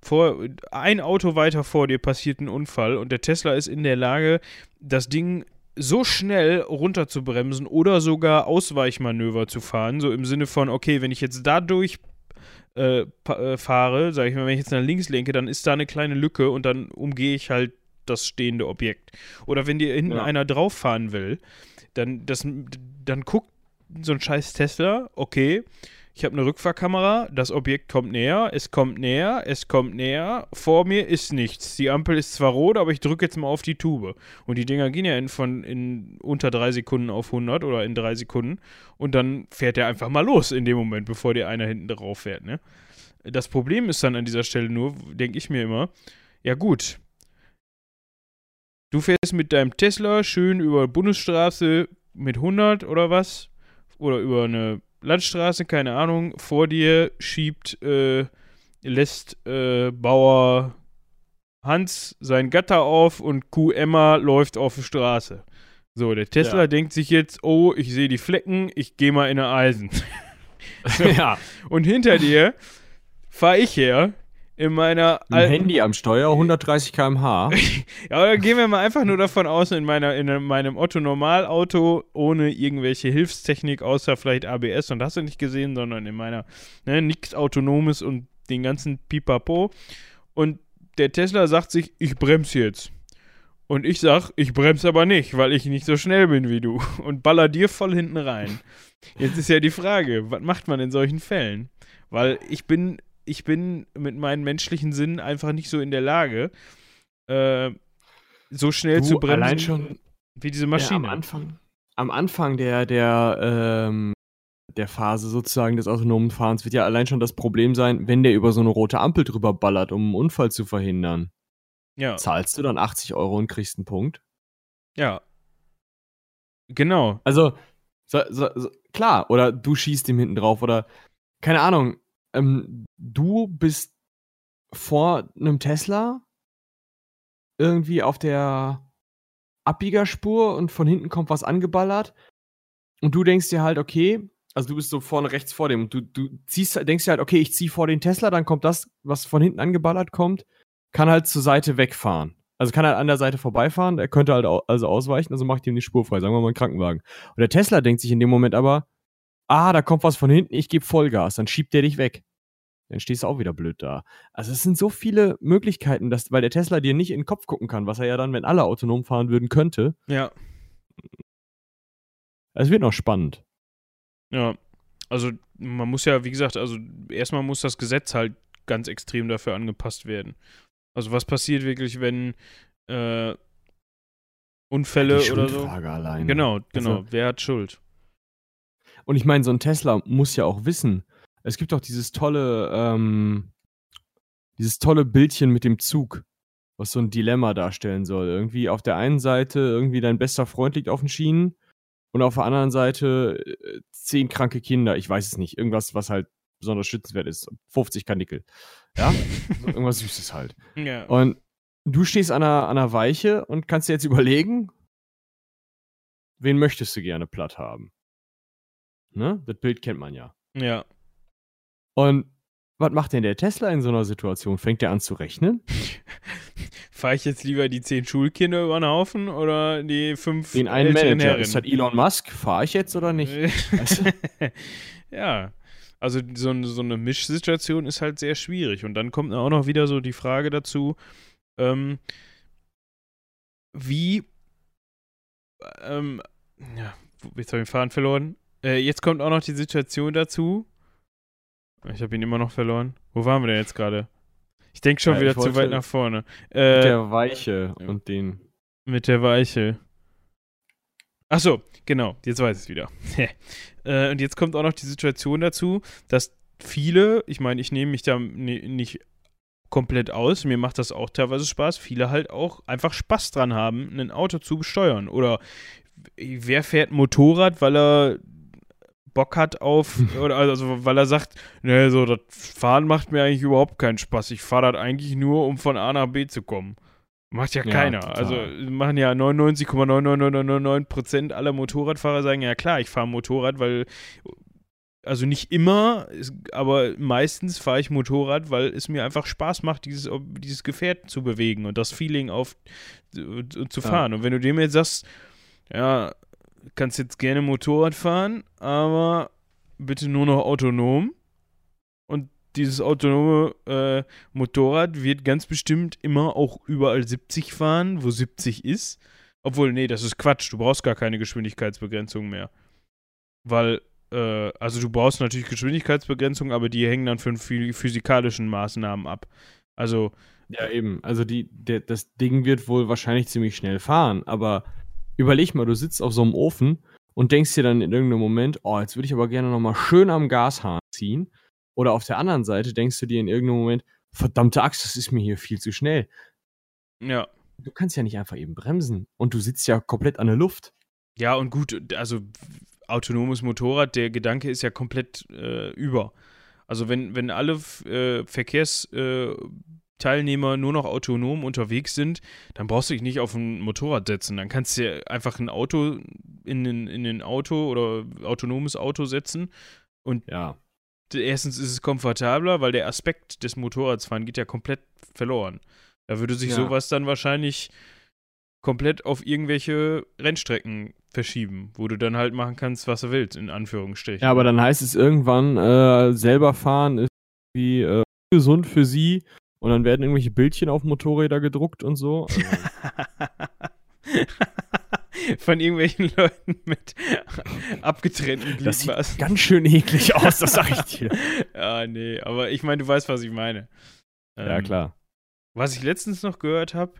vor, ein Auto weiter vor dir passiert ein Unfall und der Tesla ist in der Lage, das Ding so schnell runterzubremsen oder sogar Ausweichmanöver zu fahren, so im Sinne von, okay, wenn ich jetzt dadurch äh, pa- äh, fahre, sage ich mal, wenn ich jetzt nach links lenke, dann ist da eine kleine Lücke und dann umgehe ich halt das stehende Objekt. Oder wenn dir hinten Ja. einer drauf fahren will, dann, das, dann guckt so ein scheiß Tesla, okay, ich habe eine Rückfahrkamera, das Objekt kommt näher, es kommt näher, es kommt näher, vor mir ist nichts. Die Ampel ist zwar rot, aber ich drücke jetzt mal auf die Tube. Und die Dinger gehen ja in, von in unter drei Sekunden auf 100 oder in drei Sekunden und dann fährt er einfach mal los in dem Moment, bevor dir einer hinten drauf fährt, ne? Das Problem ist dann an dieser Stelle nur, denke ich mir immer, ja gut, du fährst mit deinem Tesla schön über Bundesstraße mit 100 oder was oder über eine Landstraße, keine Ahnung, vor dir schiebt, äh, lässt äh, Bauer Hans sein Gatter auf und Kuh Emma läuft auf die Straße. So, der Tesla Ja. denkt sich jetzt, oh, ich sehe die Flecken, ich gehe mal in eine Eisen. ja. Und hinter dir fahre ich her in meiner Ein alten Handy am Steuer, 130 km/h. Ja, dann gehen wir mal einfach nur davon aus, in, meiner, in meinem Otto-Normalauto ohne irgendwelche Hilfstechnik, außer vielleicht ABS, und das hast du nicht gesehen, sondern in meiner, ne, nichts Autonomes und den ganzen Pipapo. Und der Tesla sagt sich, ich bremse jetzt. Und ich sag, ich bremse aber nicht, weil ich nicht so schnell bin wie du. Und baller dir voll hinten rein. Jetzt ist ja die Frage, was macht man in solchen Fällen? Weil ich bin ich bin mit meinen menschlichen Sinnen einfach nicht so in der Lage, äh, so schnell Du, zu bremsen allein schon wie diese Ja, am Maschine. Anfang, am Anfang der, der, ähm, der Phase sozusagen des autonomen Fahrens wird ja allein schon das Problem sein, wenn der über so eine rote Ampel drüber ballert, um einen Unfall zu verhindern. ja, Zahlst du dann 80 Euro und kriegst einen Punkt? ja. Genau. Also, so, so, so, klar, oder du schießt ihm hinten drauf, oder keine Ahnung, ähm, du bist vor einem Tesla irgendwie auf der Abbiegerspur und von hinten kommt was angeballert und du denkst dir halt, okay, also du bist so vorne rechts vor dem und du, du ziehst, denkst dir halt, okay, ich zieh vor den Tesla, dann kommt das, was von hinten angeballert kommt, kann halt zur Seite wegfahren. Also kann halt an der Seite vorbeifahren, er könnte halt also ausweichen, also macht ihm die Spur frei, sagen wir mal einen Krankenwagen. Und der Tesla denkt sich in dem Moment aber, ah, da kommt was von hinten, ich gebe Vollgas, dann schiebt der dich weg. Dann stehst du auch wieder blöd da. Also es sind so viele Möglichkeiten, dass, weil der Tesla dir nicht in den Kopf gucken kann, was er ja dann, wenn alle autonom fahren würden, könnte. Ja, Es wird noch spannend. ja. Also man muss ja, wie gesagt, also erstmal muss das Gesetz halt ganz extrem dafür angepasst werden. Also was passiert wirklich, wenn äh, Unfälle oder so? Schuldfrage allein. Genau, genau. Also- Wer hat Schuld? Und ich meine, so ein Tesla muss ja auch wissen. Es gibt doch dieses tolle, ähm, dieses tolle Bildchen mit dem Zug, was so ein Dilemma darstellen soll. Irgendwie auf der einen Seite irgendwie dein bester Freund liegt auf den Schienen und auf der anderen Seite äh, zehn kranke Kinder. Ich weiß es nicht. Irgendwas, was halt besonders schützenswert ist. 50 Kanickel. Ja? so irgendwas Süßes halt. Ja. Und du stehst an einer, an einer Weiche und kannst dir jetzt überlegen, wen möchtest du gerne platt haben? Ne? Das Bild kennt man ja. ja. Und was macht denn der Tesla in so einer Situation? Fängt der an zu rechnen? Fahre ich jetzt lieber die zehn Schulkinder über den Haufen oder die fünf Den einen Manager. Herren? Ist das Elon Musk? Fahre ich jetzt oder nicht? Weißt du? ja. Also so, eine- so eine Mischsituation ist halt sehr schwierig. Und dann kommt auch noch wieder so die Frage dazu, ähm, wie, ähm, ja, jetzt habe ich den Faden verloren. Äh, jetzt kommt auch noch die Situation dazu. Ich habe ihn immer noch verloren. Wo waren wir denn jetzt gerade? Ich denke schon Ja, wieder zu weit nach vorne. Mit Äh, der Weiche ja. und den. mit der Weiche. Ach so, genau, jetzt weiß ich es wieder. äh, und jetzt kommt auch noch die Situation dazu, dass viele, ich meine, ich nehme mich da ni- nicht komplett aus, mir macht das auch teilweise Spaß, viele halt auch einfach Spaß dran haben, ein Auto zu besteuern. Oder wer fährt Motorrad, weil er Bock hat auf, oder also weil er sagt, ne, so das Fahren macht mir eigentlich überhaupt keinen Spaß. Ich fahre das eigentlich nur, um von A nach B zu kommen. Macht ja Ja, keiner. total. Also machen ja 99,99999% aller Motorradfahrer sagen, ja klar, ich fahre Motorrad, weil also nicht immer, aber meistens fahre ich Motorrad, weil es mir einfach Spaß macht, dieses, dieses Gefährt zu bewegen und das Feeling auf zu, zu Ja. fahren. Und wenn du dem jetzt sagst, ja, kannst jetzt gerne Motorrad fahren, aber bitte nur noch autonom. Und dieses autonome äh, Motorrad wird ganz bestimmt immer auch überall 70 fahren, wo 70 ist. Obwohl, nee, das ist Quatsch. Du brauchst gar keine Geschwindigkeitsbegrenzung mehr. Weil, äh, also du brauchst natürlich Geschwindigkeitsbegrenzung, aber die hängen dann von phy physikalischen Maßnahmen ab. Also, Ja, eben. Also die, der, das Ding wird wohl wahrscheinlich ziemlich schnell fahren, aber überleg mal, du sitzt auf so einem Ofen und denkst dir dann in irgendeinem Moment, oh, jetzt würde ich aber gerne nochmal schön am Gashahn ziehen. Oder auf der anderen Seite denkst du dir in irgendeinem Moment, verdammte Axt, das ist mir hier viel zu schnell. ja. Du kannst ja nicht einfach eben bremsen und du sitzt ja komplett an der Luft. Ja, und gut, also autonomes Motorrad, der Gedanke ist ja komplett äh, über. Also wenn, wenn alle f- äh, Verkehrsteilnehmer nur noch autonom unterwegs sind, dann brauchst du dich nicht auf ein Motorrad setzen. Dann kannst du ja einfach ein Auto in ein in ein Auto oder autonomes Auto setzen. Ja. Erstens ist es komfortabler, weil der Aspekt des Motorradsfahren geht ja komplett verloren. Da würde sich Ja. sowas dann wahrscheinlich komplett auf irgendwelche Rennstrecken verschieben, wo du dann halt machen kannst, was du willst, in Anführungsstrichen. Ja, aber dann heißt es irgendwann, äh, selber fahren ist wie äh, gesund für sie und dann werden irgendwelche Bildchen auf Motorräder gedruckt und so. Also, von irgendwelchen Leuten mit abgetrennten Das Gliedmaßen. sieht ganz schön eklig aus, das sag ich dir. Ja, nee, aber ich meine, du weißt, was ich meine. Ja, Ähm, klar. Was ich letztens noch gehört habe,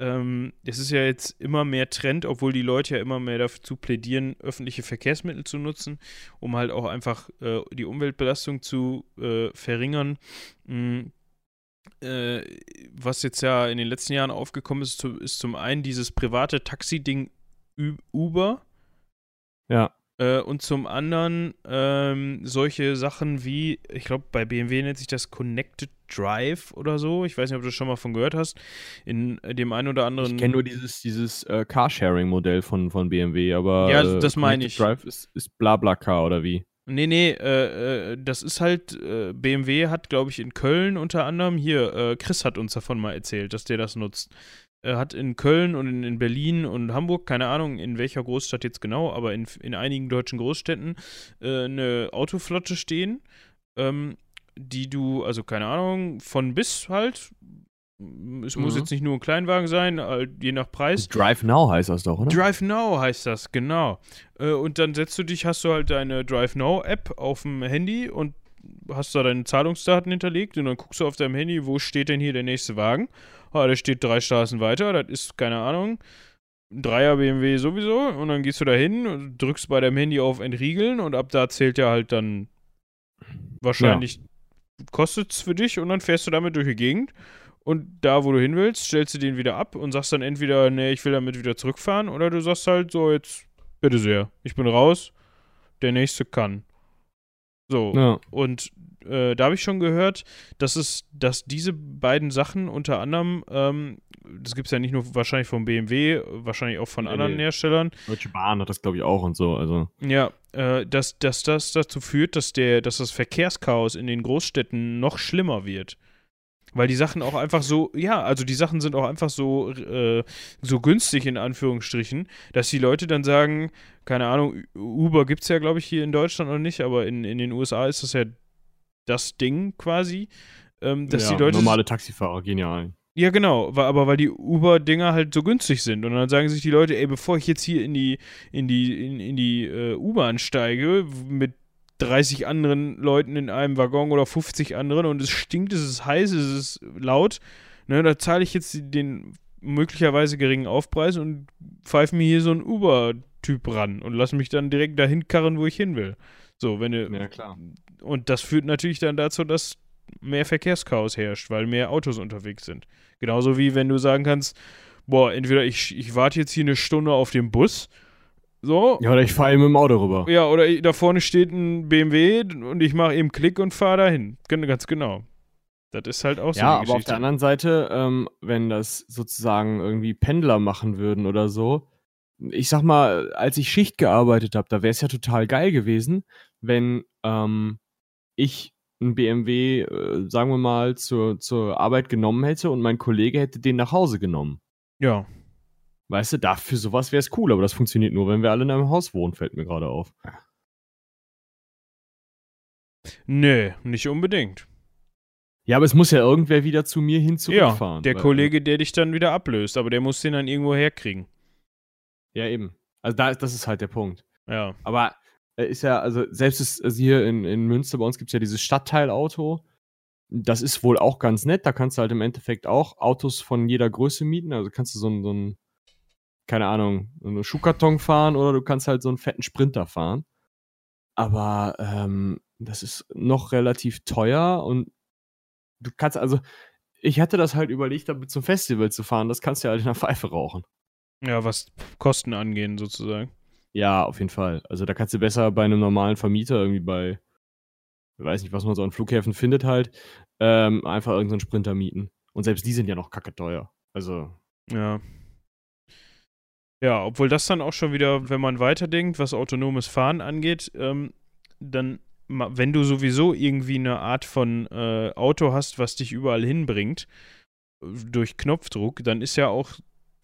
ähm, es ist ja jetzt immer mehr Trend, obwohl die Leute ja immer mehr dazu plädieren, öffentliche Verkehrsmittel zu nutzen, um halt auch einfach äh, die Umweltbelastung zu äh, verringern. Mm, äh, was jetzt ja in den letzten Jahren aufgekommen ist, ist zum einen dieses private Taxi-Ding Uber. Ja. Äh, und zum anderen ähm, solche Sachen wie, ich glaube, bei BMW nennt sich das Connected Drive oder so. Ich weiß nicht, ob du das schon mal von gehört hast. In dem einen oder anderen. Ich kenne nur dieses, dieses äh, Carsharing-Modell von, von BMW, aber Ja, äh, das meine Connected ich. Drive ist, ist Blablacar oder wie? Nee, nee, äh, äh, das ist halt, äh, BMW hat, glaube ich, in Köln unter anderem, hier, äh, Chris hat uns davon mal erzählt, dass der das nutzt. Er hat in Köln und in, in Berlin und Hamburg, keine Ahnung, in welcher Großstadt jetzt genau, aber in, in einigen deutschen Großstädten äh, eine Autoflotte stehen, ähm, die du, also keine Ahnung, von bis halt, es muss Mhm. jetzt nicht nur ein Kleinwagen sein, je nach Preis. Drive Now heißt das doch, oder? Drive Now heißt das, genau. Äh, und dann setzt du dich, hast du halt deine Drive Now App auf dem Handy und hast da deine Zahlungsdaten hinterlegt und dann guckst du auf deinem Handy, wo steht denn hier der nächste Wagen? Ah, der steht drei Straßen weiter, das ist, keine Ahnung, ein Dreier BMW sowieso und dann gehst du da hin und drückst bei deinem Handy auf Entriegeln und ab da zählt ja halt dann wahrscheinlich, kostet es für dich und dann fährst du damit durch die Gegend und da, wo du hin willst, stellst du den wieder ab und sagst dann entweder, nee, ich will damit wieder zurückfahren, oder du sagst halt so, jetzt, bitte sehr, ich bin raus, der nächste kann. So, Ja. und äh, da habe ich schon gehört, dass es, dass diese beiden Sachen unter anderem, ähm, das gibt es ja nicht nur wahrscheinlich vom BMW, wahrscheinlich auch von Nee, anderen nee. Herstellern, Deutsche Bahn hat das, glaube ich, auch und so. Also. ja, äh, dass, dass das dazu führt, dass, der, dass das Verkehrschaos in den Großstädten noch schlimmer wird. Weil die Sachen auch einfach so, ja, also die Sachen sind auch einfach so, äh, so günstig in Anführungsstrichen, dass die Leute dann sagen, keine Ahnung, Uber gibt es ja, glaube ich, hier in Deutschland noch nicht, aber in, in den USA ist das ja das Ding quasi, ähm, dass ja, die Leute. Normale Taxifahrer gehen ja ein. Ja, genau, aber weil die Uber-Dinger halt so günstig sind. Und dann sagen sich die Leute, ey, bevor ich jetzt hier in die, in die, in, in die äh, U-Bahn steige, mit 30 anderen Leuten in einem Waggon oder 50 anderen und es stinkt, es ist heiß, es ist laut, ne, da zahle ich jetzt den möglicherweise geringen Aufpreis und pfeife mir hier so einen Uber-Typ ran und lasse mich dann direkt dahin karren, wo ich hin will. So, wenn du, Ja, klar. und das führt natürlich dann dazu, dass mehr Verkehrschaos herrscht, weil mehr Autos unterwegs sind. Genauso wie wenn du sagen kannst, boah, entweder ich, ich warte jetzt hier eine Stunde auf den Bus, so, Ja, oder ich fahre eben mit dem Auto rüber. ja, oder ich- da vorne steht ein BMW und ich mache eben Klick und fahre dahin. Ganz genau. Das ist halt auch so Ja, aber auf der anderen Seite, ähm, wenn das sozusagen irgendwie Pendler machen würden oder so, ich sag mal, als ich Schicht gearbeitet habe, da wäre es ja total geil gewesen, wenn ähm, ich einen BMW, äh, sagen wir mal, zur, zur Arbeit genommen hätte und mein Kollege hätte den nach Hause genommen. ja. Weißt du, dafür sowas wäre es cool, aber das funktioniert nur, wenn wir alle in einem Haus wohnen, fällt mir gerade auf. Nö, nicht unbedingt. Ja, aber es muss ja irgendwer wieder zu mir hin Ja, zurückfahren. der weil- Kollege, der dich dann wieder ablöst, aber der muss den dann irgendwo herkriegen. Ja, eben. Also da, das ist halt der Punkt. Ja. Aber äh, ist ja, also selbst ist, also hier in, in Münster bei uns gibt es ja dieses Stadtteilauto. Das ist wohl auch ganz nett. Da kannst du halt im Endeffekt auch Autos von jeder Größe mieten. Also kannst du so einen, so einen keine Ahnung, einen Schuhkarton fahren oder du kannst halt so einen fetten Sprinter fahren. Aber ähm, das ist noch relativ teuer und du kannst also, ich hatte das halt überlegt, damit zum Festival zu fahren. Das kannst du ja halt in der Pfeife rauchen. Ja, was Kosten angehen, sozusagen. Ja, auf jeden Fall. Also da kannst du besser bei einem normalen Vermieter irgendwie bei, ich weiß nicht, was man so an Flughäfen findet halt, ähm, einfach irgendeinen Sprinter mieten. Und selbst die sind ja noch kacke teuer. Also, Ja. Ja, obwohl das dann auch schon wieder, wenn man weiterdenkt, was autonomes Fahren angeht, ähm, dann, wenn du sowieso irgendwie eine Art von äh, Auto hast, was dich überall hinbringt, durch Knopfdruck, dann ist ja auch,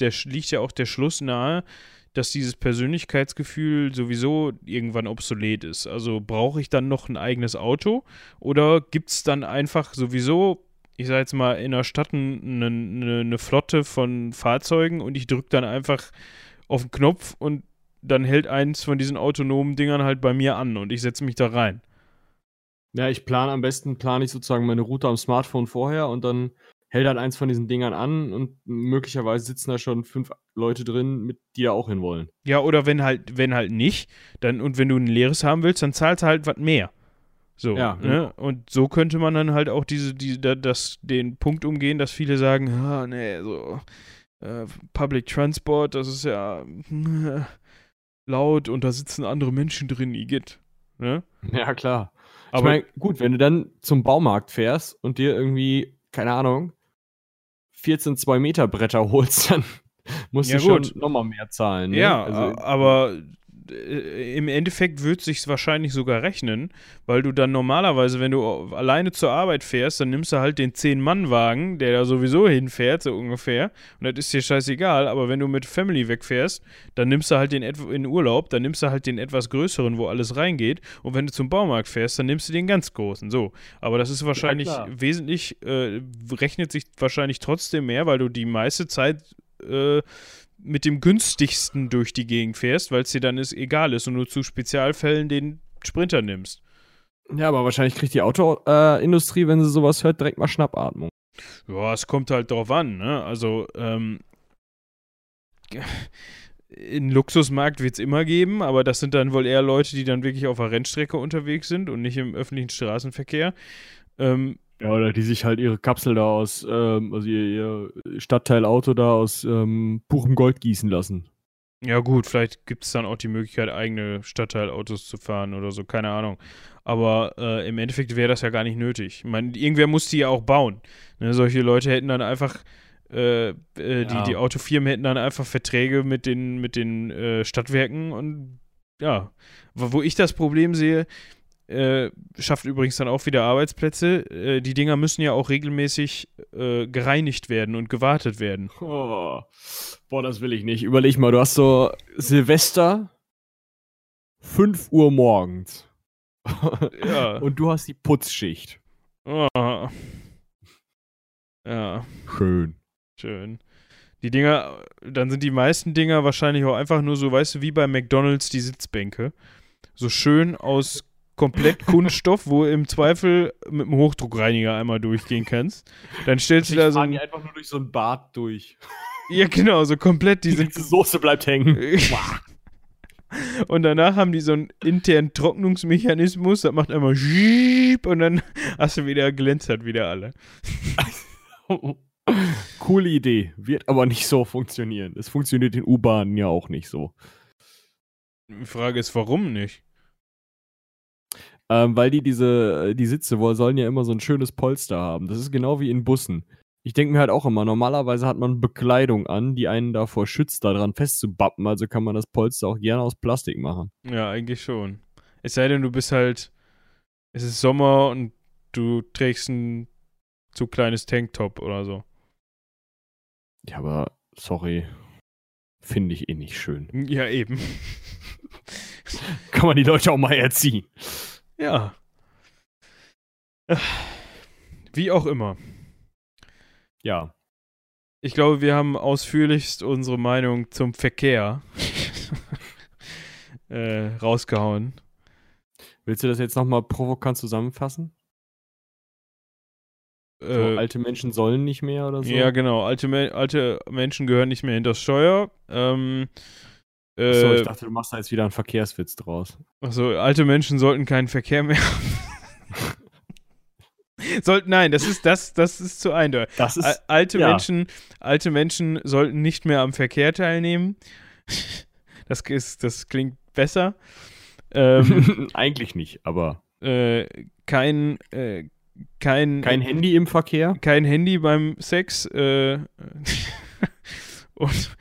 der, liegt ja auch der Schluss nahe, dass dieses Persönlichkeitsgefühl sowieso irgendwann obsolet ist. Also brauche ich dann noch ein eigenes Auto oder gibt es dann einfach sowieso ich sag jetzt mal, in der Stadt eine ne, ne Flotte von Fahrzeugen und ich drücke dann einfach auf den Knopf und dann hält eins von diesen autonomen Dingern halt bei mir an und ich setze mich da rein. Ja, ich plane am besten, plane ich sozusagen meine Route am Smartphone vorher und dann hält halt eins von diesen Dingern an und möglicherweise sitzen da schon fünf Leute drin, mit, die da auch hinwollen. Ja, oder wenn halt, wenn halt nicht, dann und wenn du ein leeres haben willst, dann zahlst du halt was mehr. So, Ja, ne? genau. Und so könnte man dann halt auch diese, die, da- das, den Punkt umgehen, dass viele sagen, ah, nee, so äh, Public Transport, das ist ja äh, laut und da sitzen andere Menschen drin, Igitt. Ne? Ja, klar. Aber ich meine, gut, wenn du dann zum Baumarkt fährst und dir irgendwie, keine Ahnung, 14 2-Meter-Bretter holst, dann musst Ja, du schon gut. nochmal mehr zahlen. Ne? Ja, also, aber äh, im Endeffekt wird sich wahrscheinlich sogar rechnen, weil du dann normalerweise, wenn du alleine zur Arbeit fährst, dann nimmst du halt den 10-Mann-Wagen, der da sowieso hinfährt, so ungefähr. Und das ist dir scheißegal, aber wenn du mit Family wegfährst, dann nimmst du halt den in Urlaub, dann nimmst du halt den etwas größeren, wo alles reingeht. Und wenn du zum Baumarkt fährst, dann nimmst du den ganz großen. So. Aber das ist wahrscheinlich klar. wesentlich, äh, rechnet sich wahrscheinlich trotzdem mehr, weil du die meiste Zeit äh, mit dem günstigsten durch die Gegend fährst, weil es dir dann ist, egal ist und du zu Spezialfällen den Sprinter nimmst. ja, aber wahrscheinlich kriegt die Autoindustrie, äh, wenn sie sowas hört, direkt mal Schnappatmung. Ja, es kommt halt drauf an, ne? Also, ähm, einen Luxusmarkt wird es immer geben, aber das sind dann wohl eher Leute, die dann wirklich auf der Rennstrecke unterwegs sind und nicht im öffentlichen Straßenverkehr. Ähm, Ja, oder die sich halt ihre Kapsel da aus, ähm, also ihr, ihr Stadtteilauto da aus ähm, purem Gold gießen lassen. Ja, gut, vielleicht gibt es dann auch die Möglichkeit, eigene Stadtteilautos zu fahren oder so, keine Ahnung. Aber äh, im Endeffekt wäre das ja gar nicht nötig. Ich meine, irgendwer muss die ja auch bauen. Ne, solche Leute hätten dann einfach, äh, äh, die, Ja. die Autofirmen hätten dann einfach Verträge mit den, mit den äh, Stadtwerken und ja. Wo wo ich das Problem sehe, äh, schafft übrigens dann auch wieder Arbeitsplätze. Äh, die Dinger müssen ja auch regelmäßig äh, gereinigt werden und gewartet werden. Oh. Boah, das will ich nicht. Überleg mal, du hast so Silvester 5 Uhr morgens. Ja. Und du hast die Putzschicht. Oh. Ja. Schön. Schön. Die Dinger, dann sind die meisten Dinger wahrscheinlich auch einfach nur so, weißt du, wie bei McDonalds die Sitzbänke. So schön aus komplett Kunststoff, wo du im Zweifel mit dem Hochdruckreiniger einmal durchgehen kannst. Dann stellst du da so die ein, einfach nur durch so ein Bad durch. Ja, genau, so komplett, die Die sind. Soße bleibt hängen. und danach haben die so einen internen Trocknungsmechanismus, das macht einmal und dann hast du wieder glänzt hat wieder alle. Coole Idee. Wird aber nicht so funktionieren. Es funktioniert in U-Bahnen ja auch nicht so. Die Frage ist, warum nicht? Ähm, weil die diese, äh, die Sitze wohl sollen ja immer so ein schönes Polster haben. Das ist genau wie in Bussen. Ich denke mir halt auch immer, normalerweise hat man Bekleidung an, die einen davor schützt, daran festzubappen. Also kann man das Polster auch gerne aus Plastik machen. Ja, eigentlich schon. Es sei denn, du bist halt, es ist Sommer und du trägst ein zu kleines Tanktop oder so. Ja, aber sorry. Finde ich eh nicht schön. Ja, eben. Kann man die Leute auch mal erziehen. Ja. Wie auch immer. Ja. Ich glaube, wir haben ausführlichst unsere Meinung zum Verkehr äh, rausgehauen. Willst du das jetzt nochmal provokant zusammenfassen? So, Äh, alte Menschen sollen nicht mehr oder so? Ja, genau. Alte, Me alte Menschen gehören nicht mehr hinter das Steuer. Ähm, äh, Achso, ich dachte, du machst da jetzt wieder einen Verkehrswitz draus. Achso, alte Menschen sollten keinen Verkehr mehr haben. sollten, nein, das ist, das, das ist zu eindeutig. Das Al- Alte, ja. Menschen, alte Menschen sollten nicht mehr am Verkehr teilnehmen. Das, ist, das klingt besser. Ähm, Eigentlich nicht, aber äh, kein, äh, kein, kein Handy im Verkehr? kein Handy beim Sex. Äh, und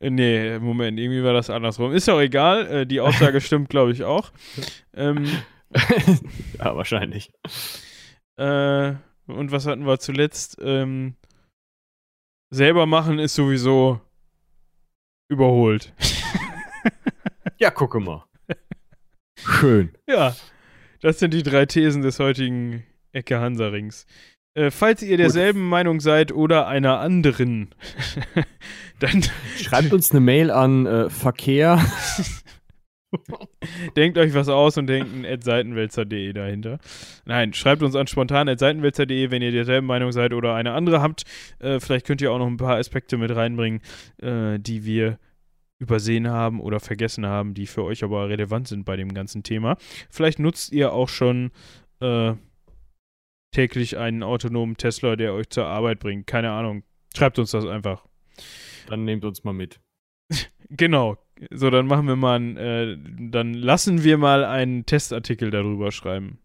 nee, Moment, irgendwie war das andersrum. Ist auch egal, äh, die Aussage stimmt, glaube ich, auch. Ähm, ja, wahrscheinlich. äh, und was hatten wir zuletzt? Ähm, selber machen ist sowieso überholt. Ja, gucke mal. Schön. ja, das sind die drei Thesen des heutigen Ecke Hansa-Rings. Äh, falls ihr derselben Meinung seid oder einer anderen, dann Schreibt uns eine Mail an äh, Verkehr. denkt euch was aus und denkt ein seitenwälzer.de dahinter. Nein, schreibt uns an spontan seitenwälzer.de, wenn ihr derselben Meinung seid oder eine andere habt. Äh, vielleicht könnt ihr auch noch ein paar Aspekte mit reinbringen, äh, die wir übersehen haben oder vergessen haben, die für euch aber relevant sind bei dem ganzen Thema. Vielleicht nutzt ihr auch schon äh, täglich einen autonomen Tesla, der euch zur Arbeit bringt. Keine Ahnung. Schreibt uns das einfach. Dann nehmt uns mal mit. Genau. So, dann machen wir mal, ein, äh, dann lassen wir mal einen Testartikel darüber schreiben.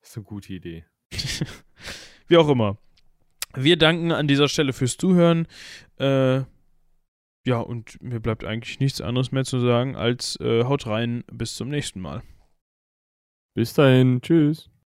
Das ist eine gute Idee. Wie auch immer. Wir danken an dieser Stelle fürs Zuhören. Äh, ja, und mir bleibt eigentlich nichts anderes mehr zu sagen, als äh, haut rein, bis zum nächsten Mal. Bis dahin, tschüss.